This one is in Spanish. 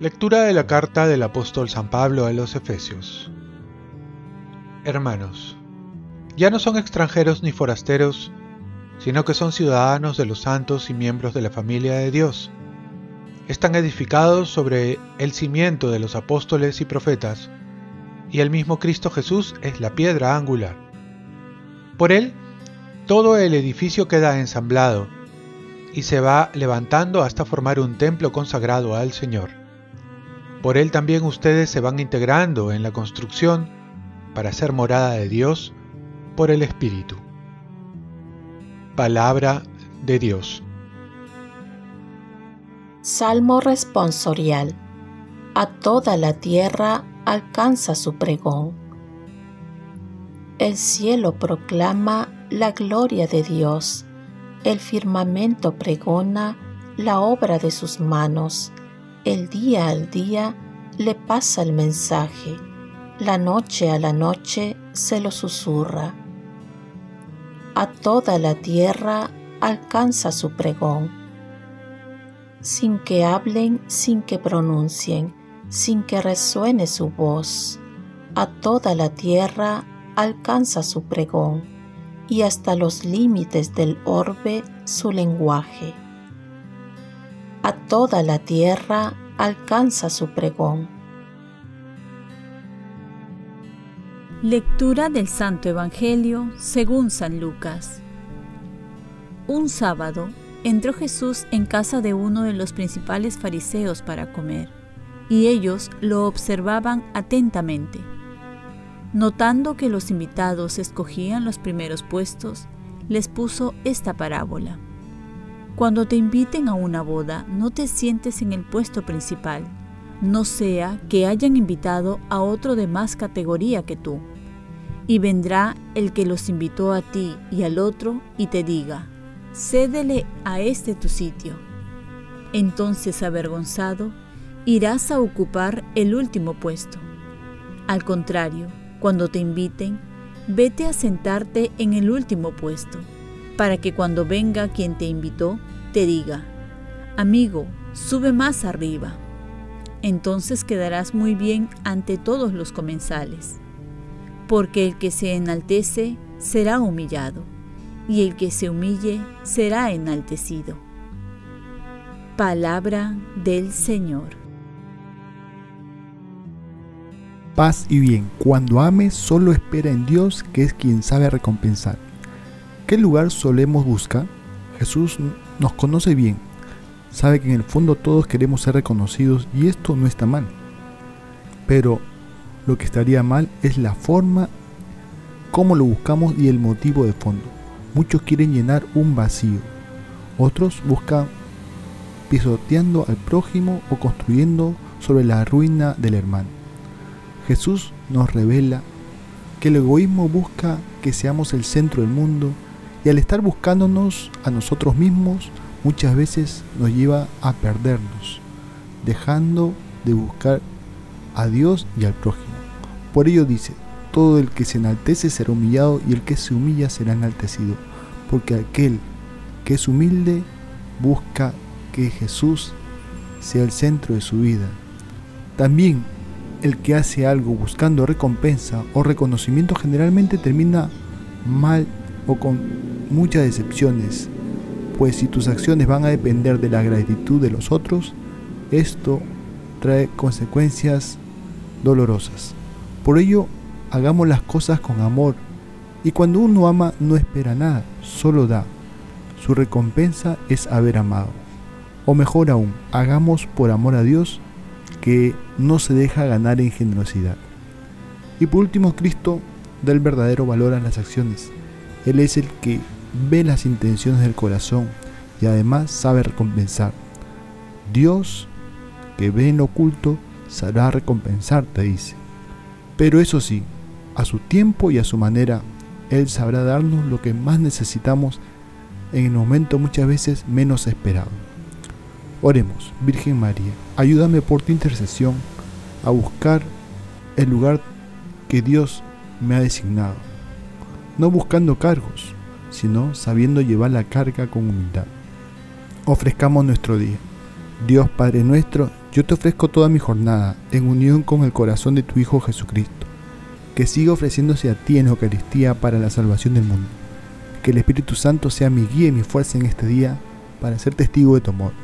Lectura de la carta del apóstol San Pablo a los Efesios. Hermanos, ya no son extranjeros ni forasteros, sino que son ciudadanos de los santos y miembros de la familia de Dios. Están edificados sobre el cimiento de los apóstoles y profetas, y el mismo Cristo Jesús es la piedra angular. Por él, todo el edificio queda ensamblado y se va levantando hasta formar un templo consagrado al Señor. Por él también ustedes se van integrando en la construcción para ser morada de Dios por el Espíritu. Palabra de Dios. Salmo responsorial. A toda la tierra alcanza su pregón. El cielo proclama la gloria de Dios, el firmamento pregona la obra de sus manos el día al día le pasa el mensaje, la noche a la noche se lo susurra. A toda la tierra alcanza su pregón. Sin que hablen, sin que pronuncien, sin que resuene su voz, a toda la tierra alcanza su pregón y hasta los límites del orbe su lenguaje a toda la tierra alcanza su pregón. Lectura del Santo Evangelio según San Lucas. Un sábado entró Jesús en casa de uno de los principales fariseos para comer, y ellos lo observaban atentamente. Notando que los invitados escogían los primeros puestos, les puso esta parábola. Cuando te inviten a una boda, no te sientes en el puesto principal, no sea que hayan invitado a otro de más categoría que tú. Y vendrá el que los invitó a ti y al otro y te diga, cédele a este tu sitio. Entonces, avergonzado, irás a ocupar el último puesto. Al contrario, cuando te inviten, vete a sentarte en el último puesto para que cuando venga quien te invitó, te diga, amigo, sube más arriba. Entonces quedarás muy bien ante todos los comensales, porque el que se enaltece será humillado, y el que se humille será enaltecido. Palabra del Señor. Paz y bien, cuando ames solo espera en Dios que es quien sabe recompensar. ¿Qué lugar solemos buscar? Jesús nos conoce bien, sabe que en el fondo todos queremos ser reconocidos y esto no está mal. Pero lo que estaría mal es la forma, cómo lo buscamos y el motivo de fondo. Muchos quieren llenar un vacío, otros buscan pisoteando al prójimo o construyendo sobre la ruina del hermano. Jesús nos revela que el egoísmo busca que seamos el centro del mundo y al estar buscándonos a nosotros mismos, muchas veces nos lleva a perdernos, dejando de buscar a Dios y al prójimo. Por ello dice, todo el que se enaltece será humillado y el que se humilla será enaltecido, porque aquel que es humilde busca que Jesús sea el centro de su vida. También el que hace algo buscando recompensa o reconocimiento generalmente termina mal o con muchas decepciones, pues si tus acciones van a depender de la gratitud de los otros, esto trae consecuencias dolorosas. Por ello, hagamos las cosas con amor y cuando uno ama no espera nada, solo da. Su recompensa es haber amado. O mejor aún, hagamos por amor a Dios que no se deja ganar en generosidad. Y por último, Cristo da el verdadero valor a las acciones. Él es el que ve las intenciones del corazón y además sabe recompensar. Dios, que ve en lo oculto, sabrá recompensar, te dice. Pero eso sí, a su tiempo y a su manera, Él sabrá darnos lo que más necesitamos en el momento muchas veces menos esperado. Oremos, Virgen María, ayúdame por tu intercesión a buscar el lugar que Dios me ha designado, no buscando cargos, sino sabiendo llevar la carga con humildad. Ofrezcamos nuestro día. Dios Padre nuestro, yo te ofrezco toda mi jornada en unión con el corazón de tu Hijo Jesucristo, que siga ofreciéndose a ti en Eucaristía para la salvación del mundo. Que el Espíritu Santo sea mi guía y mi fuerza en este día para ser testigo de tu amor.